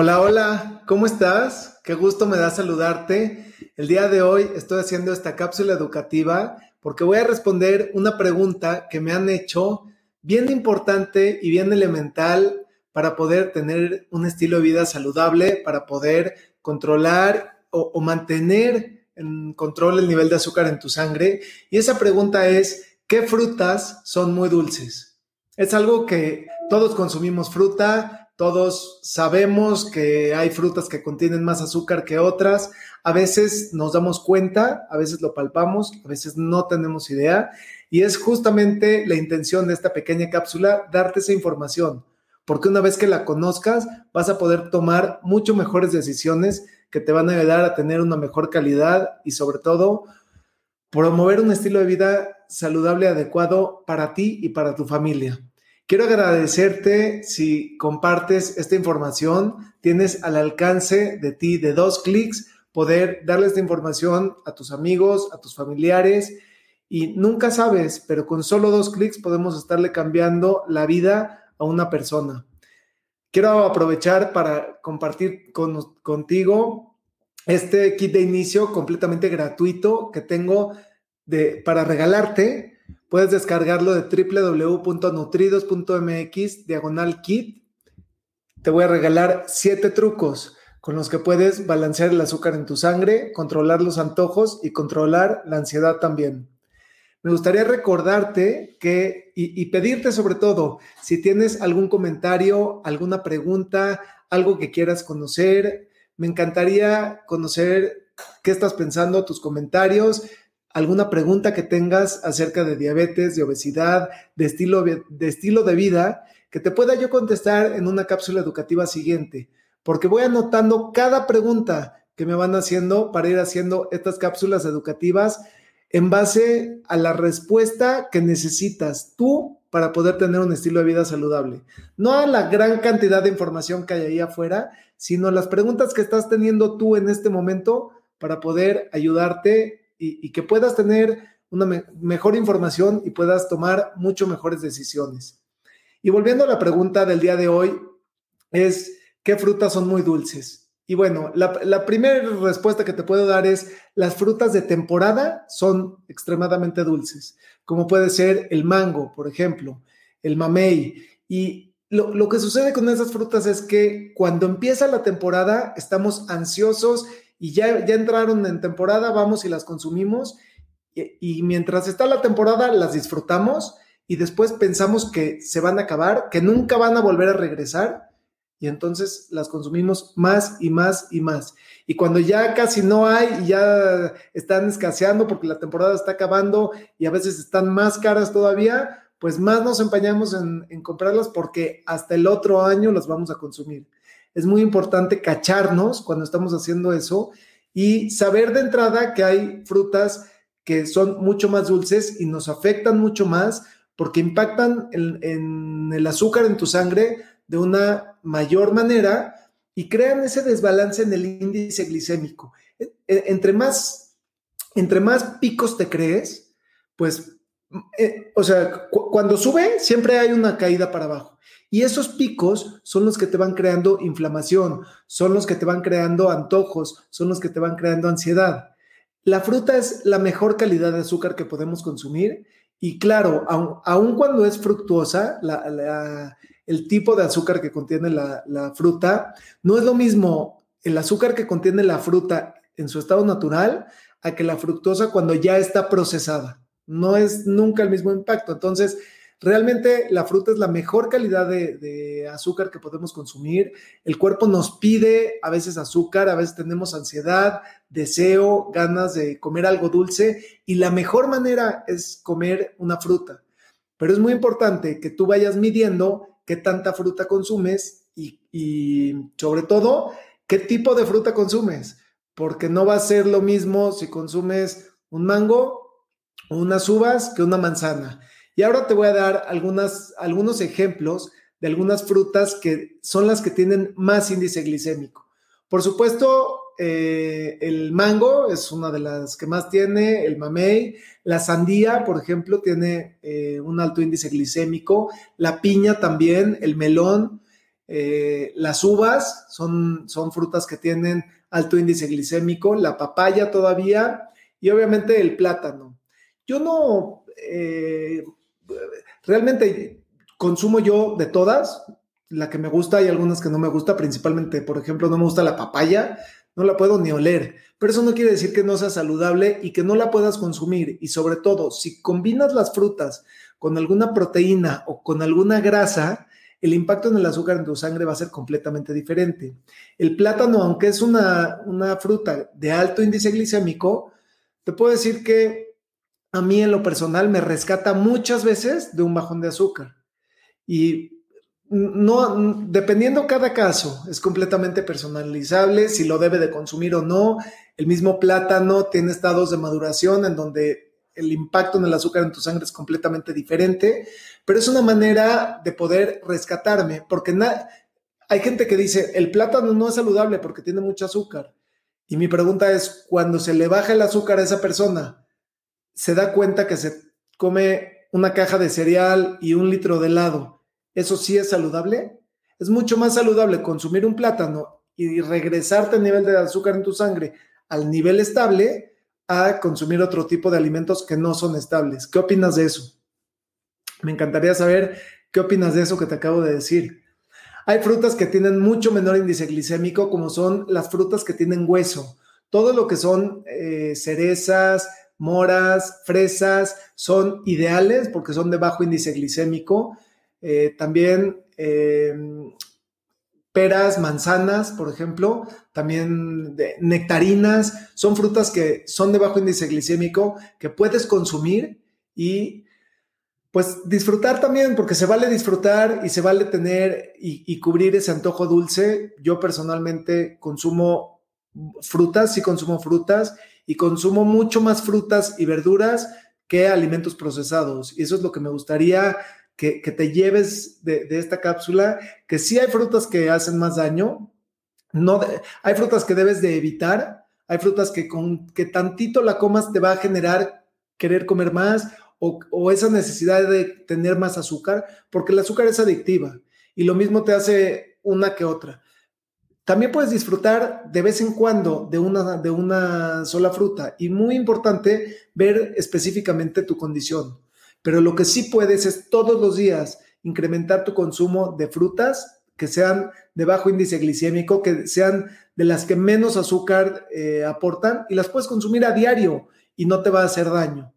Hola, hola, ¿cómo estás? Qué gusto me da saludarte. El día de hoy estoy haciendo esta cápsula educativa porque voy a responder una pregunta que me han hecho bien importante y bien elemental para poder tener un estilo de vida saludable, para poder controlar o, mantener en control el nivel de azúcar en tu sangre. Y esa pregunta es, ¿qué frutas son muy dulces? Es algo que todos consumimos fruta, todos sabemos que hay frutas que contienen más azúcar que otras. A veces nos damos cuenta, a veces lo palpamos, a veces no tenemos idea. Y es justamente la intención de esta pequeña cápsula darte esa información, porque una vez que la conozcas vas a poder tomar mucho mejores decisiones que te van a ayudar a tener una mejor calidad y sobre todo promover un estilo de vida saludable adecuado para ti y para tu familia. Quiero agradecerte si compartes esta información. Tienes al alcance de ti de dos clics poder darle esta información a tus amigos, a tus familiares. Y nunca sabes, pero con solo dos clics podemos estarle cambiando la vida a una persona. Quiero aprovechar para compartir contigo este kit de inicio completamente gratuito que tengo de, para regalarte Puedes descargarlo de www.nutridos.mx, diagonal kit. Te voy a regalar siete trucos con los que puedes balancear el azúcar en tu sangre, controlar los antojos y controlar la ansiedad también. Me gustaría recordarte que y, y, pedirte sobre todo, si tienes algún comentario, alguna pregunta, algo que quieras conocer, me encantaría conocer qué estás pensando, tus comentarios alguna pregunta que tengas acerca de diabetes, de obesidad, de estilo de, estilo de vida, que te pueda yo contestar en una cápsula educativa siguiente, porque voy anotando cada pregunta que me van haciendo para ir haciendo estas cápsulas educativas en base a la respuesta que necesitas tú para poder tener un estilo de vida saludable. No a la gran cantidad de información que hay ahí afuera, sino las preguntas que estás teniendo tú en este momento para poder ayudarte y, que puedas tener una mejor información y puedas tomar mucho mejores decisiones. Y volviendo a la pregunta del día de hoy, es, ¿qué frutas son muy dulces? Y bueno, la, la primera respuesta que te puedo dar es, las frutas de temporada son extremadamente dulces, como puede ser el mango, por ejemplo, el mamey. Y lo, lo que sucede con esas frutas es que cuando empieza la temporada estamos ansiosos y ya, ya entraron en temporada, vamos y las consumimos y, mientras está la temporada las disfrutamos y después pensamos que se van a acabar, que nunca van a volver a regresar y entonces las consumimos más y más y más. Y cuando ya casi no hay y ya están escaseando porque la temporada está acabando y a veces están más caras todavía, pues más nos empañamos en, en comprarlas porque hasta el otro año las vamos a consumir es muy importante cacharnos cuando estamos haciendo eso y saber de entrada que hay frutas que son mucho más dulces y nos afectan mucho más porque impactan en, el azúcar en tu sangre de una mayor manera y crean ese desbalance en el índice glicémico. E, e, entre más, entre más picos te crees, pues, eh, o sea, cuando sube siempre hay una caída para abajo. Y esos picos son los que te van creando inflamación, son los que te van creando antojos, son los que te van creando ansiedad. La fruta es la mejor calidad de azúcar que podemos consumir y claro, aun, cuando es fructuosa, el tipo de azúcar que contiene la, la fruta, no es lo mismo el azúcar que contiene la fruta en su estado natural a que la fructosa cuando ya está procesada. No es nunca el mismo impacto. Entonces, Realmente la fruta es la mejor calidad de, azúcar que podemos consumir. El cuerpo nos pide a veces azúcar, a veces tenemos ansiedad, deseo, ganas de comer algo dulce y la mejor manera es comer una fruta. Pero es muy importante que tú vayas midiendo qué tanta fruta consumes y, y sobre todo qué tipo de fruta consumes, porque no va a ser lo mismo si consumes un mango unas uvas que una manzana. Y ahora te voy a dar algunos ejemplos de algunas frutas que son las que tienen más índice glicémico. Por supuesto, eh, el mango es una de las que más tiene, el mamey, la sandía, por ejemplo, tiene eh, un alto índice glicémico, la piña también, el melón, eh, las uvas son, son frutas que tienen alto índice glicémico, la papaya todavía. Y obviamente el plátano. Yo no, realmente consumo yo de todas, la que me gusta y algunas que no me gusta, principalmente, por ejemplo, no me gusta la papaya, no la puedo ni oler, pero eso no quiere decir que no sea saludable y que no la puedas consumir. Y sobre todo, si combinas las frutas con alguna proteína o con alguna grasa, el impacto en el azúcar en tu sangre va a ser completamente diferente. El plátano, aunque es una, una fruta de alto índice glicémico, te puedo decir que a mí en lo personal me rescata muchas veces de un bajón de azúcar. Y no, dependiendo cada caso, es completamente personalizable si lo debe de consumir o no. El mismo plátano tiene estados de maduración en donde el impacto en el azúcar en tu sangre es completamente diferente, pero es una manera de poder rescatarme, porque hay gente que dice, el plátano no es saludable porque tiene mucho azúcar. Y mi pregunta es, cuando se le baja el azúcar a esa persona, ¿se da cuenta que se come una caja de cereal y un litro de helado? ¿Eso sí es saludable? Es mucho más saludable consumir un plátano y regresarte el nivel de azúcar en tu sangre al nivel estable a consumir otro tipo de alimentos que no son estables. ¿Qué opinas de eso? Me encantaría saber qué opinas de eso que te acabo de decir. Hay frutas que tienen mucho menor índice glicémico, como son las frutas que tienen hueso. Todo lo que son eh, cerezas, moras, fresas, son ideales porque son de bajo índice glicémico eh, también eh, peras, manzanas, por ejemplo, también nectarinas, son frutas que son de bajo índice glicémico que puedes consumir y pues disfrutar también, porque se vale disfrutar y se vale tener y, cubrir ese antojo dulce. Yo personalmente consumo frutas, sí consumo frutas y consumo mucho más frutas y verduras que alimentos procesados. Y eso es lo que me gustaría que, te lleves de, esta cápsula, que sí hay frutas que hacen más daño, no hay frutas que debes de evitar, hay frutas que con que tantito la comas te va a generar querer comer más o, o esa necesidad de tener más azúcar, porque el azúcar es adictiva y lo mismo te hace una que otra. También puedes disfrutar de vez en cuando de una, de una sola fruta y muy importante ver específicamente tu condición. Pero lo que sí puedes es todos los días incrementar tu consumo de frutas que sean de bajo índice glicémico, que sean de las que menos azúcar eh, aportan y las puedes consumir a diario y no te va a hacer daño.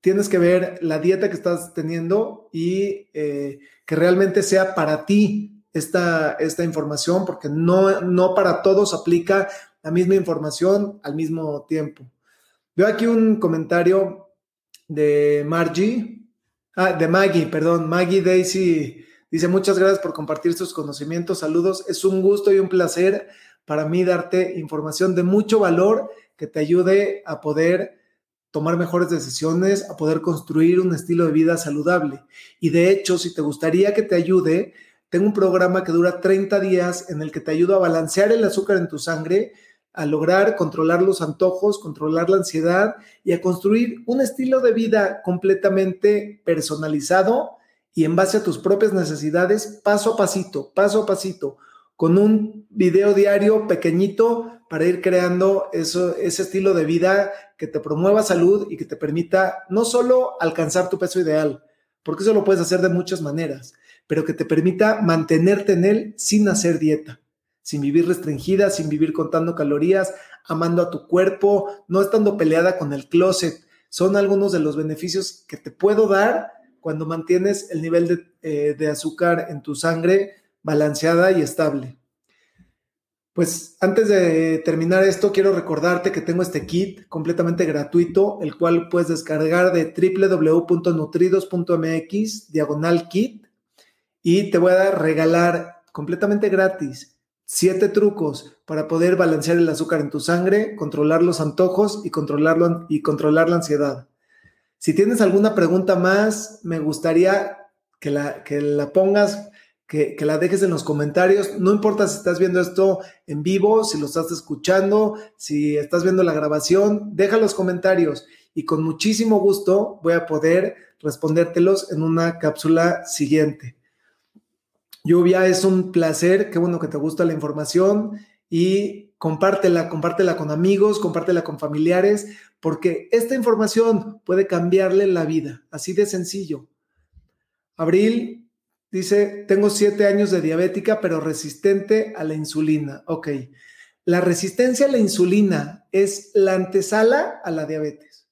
Tienes que ver la dieta que estás teniendo y eh, que realmente sea para ti esta, esta información, porque no, no para todos aplica la misma información al mismo tiempo. Veo aquí un comentario de Margie, ah, de Maggie, perdón, Maggie Daisy dice muchas gracias por compartir sus conocimientos, saludos, es un gusto y un placer para mí darte información de mucho valor que te ayude a poder tomar mejores decisiones, a poder construir un estilo de vida saludable. Y de hecho, si te gustaría que te ayude, tengo un programa que dura 30 días en el que te ayudo a balancear el azúcar en tu sangre a lograr controlar los antojos, controlar la ansiedad y a construir un estilo de vida completamente personalizado y en base a tus propias necesidades, paso a pasito, paso a pasito, con un video diario pequeñito para ir creando eso, ese estilo de vida que te promueva salud y que te permita no solo alcanzar tu peso ideal, porque eso lo puedes hacer de muchas maneras, pero que te permita mantenerte en él sin hacer dieta sin vivir restringida, sin vivir contando calorías, amando a tu cuerpo, no estando peleada con el closet. Son algunos de los beneficios que te puedo dar cuando mantienes el nivel de, eh, de azúcar en tu sangre balanceada y estable. Pues antes de terminar esto, quiero recordarte que tengo este kit completamente gratuito, el cual puedes descargar de www.nutridos.mx, diagonal kit, y te voy a regalar completamente gratis Siete trucos para poder balancear el azúcar en tu sangre, controlar los antojos y, controlarlo, y controlar la ansiedad. Si tienes alguna pregunta más, me gustaría que la, que la pongas, que, que, la dejes en los comentarios. No importa si estás viendo esto en vivo, si lo estás escuchando, si estás viendo la grabación, deja los comentarios y con muchísimo gusto voy a poder respondértelos en una cápsula siguiente. Lluvia, es un placer, qué bueno que te gusta la información y compártela, compártela con amigos, compártela con familiares, porque esta información puede cambiarle la vida, así de sencillo. Abril dice, tengo siete años de diabética, pero resistente a la insulina. Ok, la resistencia a la insulina es la antesala a la diabetes.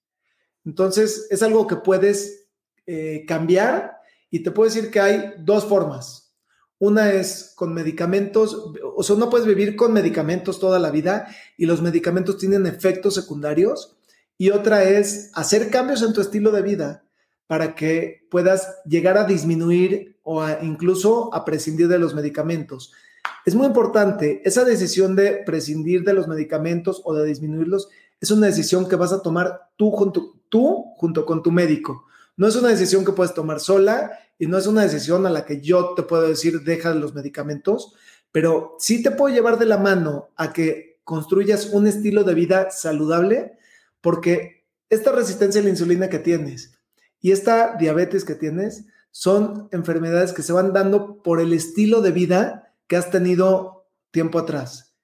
Entonces, es algo que puedes eh, cambiar y te puedo decir que hay dos formas. Una es con medicamentos, o sea, no puedes vivir con medicamentos toda la vida y los medicamentos tienen efectos secundarios. Y otra es hacer cambios en tu estilo de vida para que puedas llegar a disminuir o incluso a prescindir de los medicamentos. Es muy importante, esa decisión de prescindir de los medicamentos o de disminuirlos es una decisión que vas a tomar tú junto, tú junto con tu médico. No es una decisión que puedes tomar sola y no es una decisión a la que yo te puedo decir deja los medicamentos, pero sí te puedo llevar de la mano a que construyas un estilo de vida saludable porque esta resistencia a la insulina que tienes y esta diabetes que tienes son enfermedades que se van dando por el estilo de vida que has tenido tiempo atrás.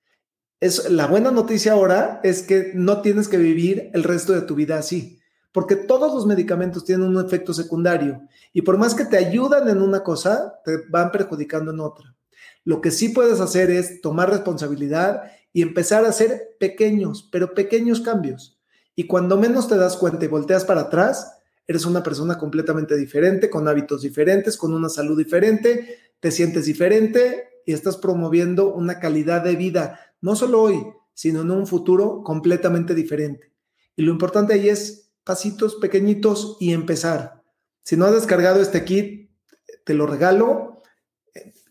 Es, la buena noticia ahora es que no tienes que vivir el resto de tu vida así porque todos los medicamentos tienen un efecto secundario y por más que te ayudan en una cosa, te van perjudicando en otra. Lo que sí puedes hacer es tomar responsabilidad y empezar a hacer pequeños, pero pequeños cambios. Y cuando menos te das cuenta y volteas para atrás, eres una persona completamente diferente, con hábitos diferentes, con una salud diferente, te sientes diferente y estás promoviendo una calidad de vida, no solo hoy, sino en un futuro completamente diferente. Y lo importante ahí es pasitos pequeñitos y empezar. Si no has descargado este kit, te lo regalo,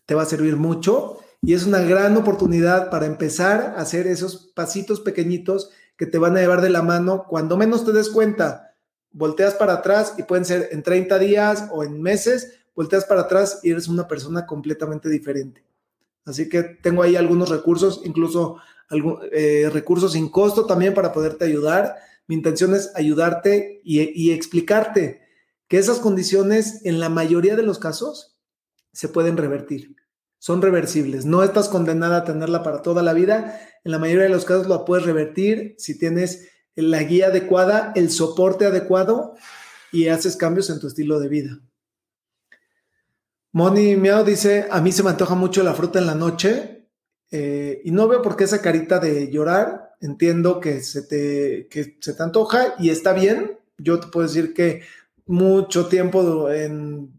te va a servir mucho y es una gran oportunidad para empezar a hacer esos pasitos pequeñitos que te van a llevar de la mano cuando menos te des cuenta. Volteas para atrás y pueden ser en 30 días o en meses, volteas para atrás y eres una persona completamente diferente. Así que tengo ahí algunos recursos, incluso eh, recursos sin costo también para poderte ayudar mi intención es ayudarte y, explicarte que esas condiciones en la mayoría de los casos se pueden revertir. Son reversibles. No estás condenada a tenerla para toda la vida. En la mayoría de los casos la puedes revertir si tienes la guía adecuada, el soporte adecuado y haces cambios en tu estilo de vida. Moni Miao dice, a mí se me antoja mucho la fruta en la noche eh, y no veo por qué esa carita de llorar entiendo que se te, que se te antoja y está bien. Yo te puedo decir que mucho tiempo, en,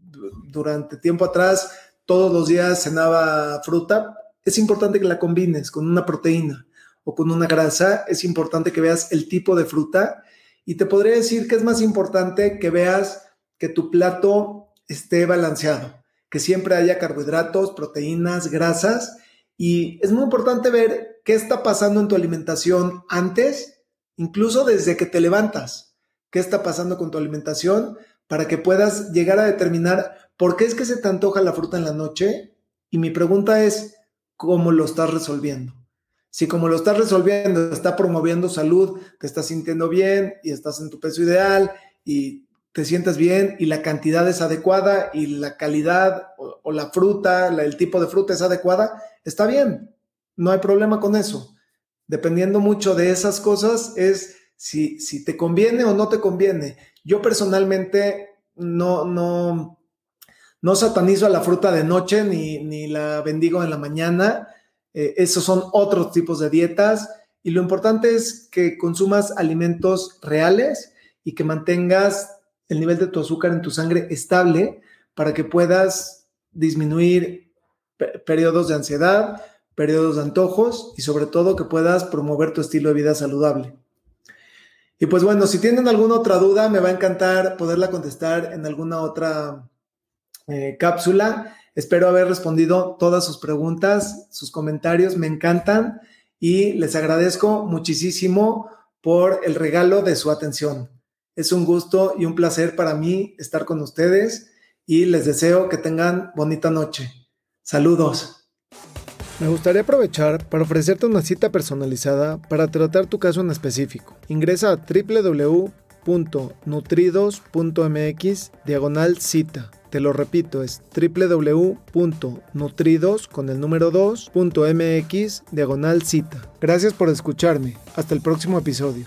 durante tiempo atrás, todos los días cenaba fruta. Es importante que la combines con una proteína o con una grasa. Es importante que veas el tipo de fruta. Y te podría decir que es más importante que veas que tu plato esté balanceado, que siempre haya carbohidratos, proteínas, grasas. Y es muy importante ver qué está pasando en tu alimentación antes, incluso desde que te levantas. ¿Qué está pasando con tu alimentación para que puedas llegar a determinar por qué es que se te antoja la fruta en la noche? Y mi pregunta es, ¿cómo lo estás resolviendo? Si como lo estás resolviendo, está promoviendo salud, te estás sintiendo bien y estás en tu peso ideal y te sientes bien y la cantidad es adecuada y la calidad o, la fruta, el tipo de fruta es adecuada, está bien no hay problema con eso. Dependiendo mucho de esas cosas es si, si te conviene o no te conviene. Yo personalmente no, no, no satanizo a la fruta de noche ni, ni la bendigo en la mañana. Eh, esos son otros tipos de dietas y lo importante es que consumas alimentos reales y que mantengas el nivel de tu azúcar en tu sangre estable para que puedas disminuir periodos de ansiedad, periodos de antojos y sobre todo que puedas promover tu estilo de vida saludable. Y pues bueno, si tienen alguna otra duda, me va a encantar poderla contestar en alguna otra eh, cápsula. Espero haber respondido todas sus preguntas, sus comentarios, me encantan y les agradezco muchísimo por el regalo de su atención. Es un gusto y un placer para mí estar con ustedes y les deseo que tengan bonita noche. Saludos. Me gustaría aprovechar para ofrecerte una cita personalizada para tratar tu caso en específico. Ingresa a www.nutridos.mx diagonal cita. Te lo repito, es www.nutridos con el número 2.mx diagonal cita. Gracias por escucharme. Hasta el próximo episodio.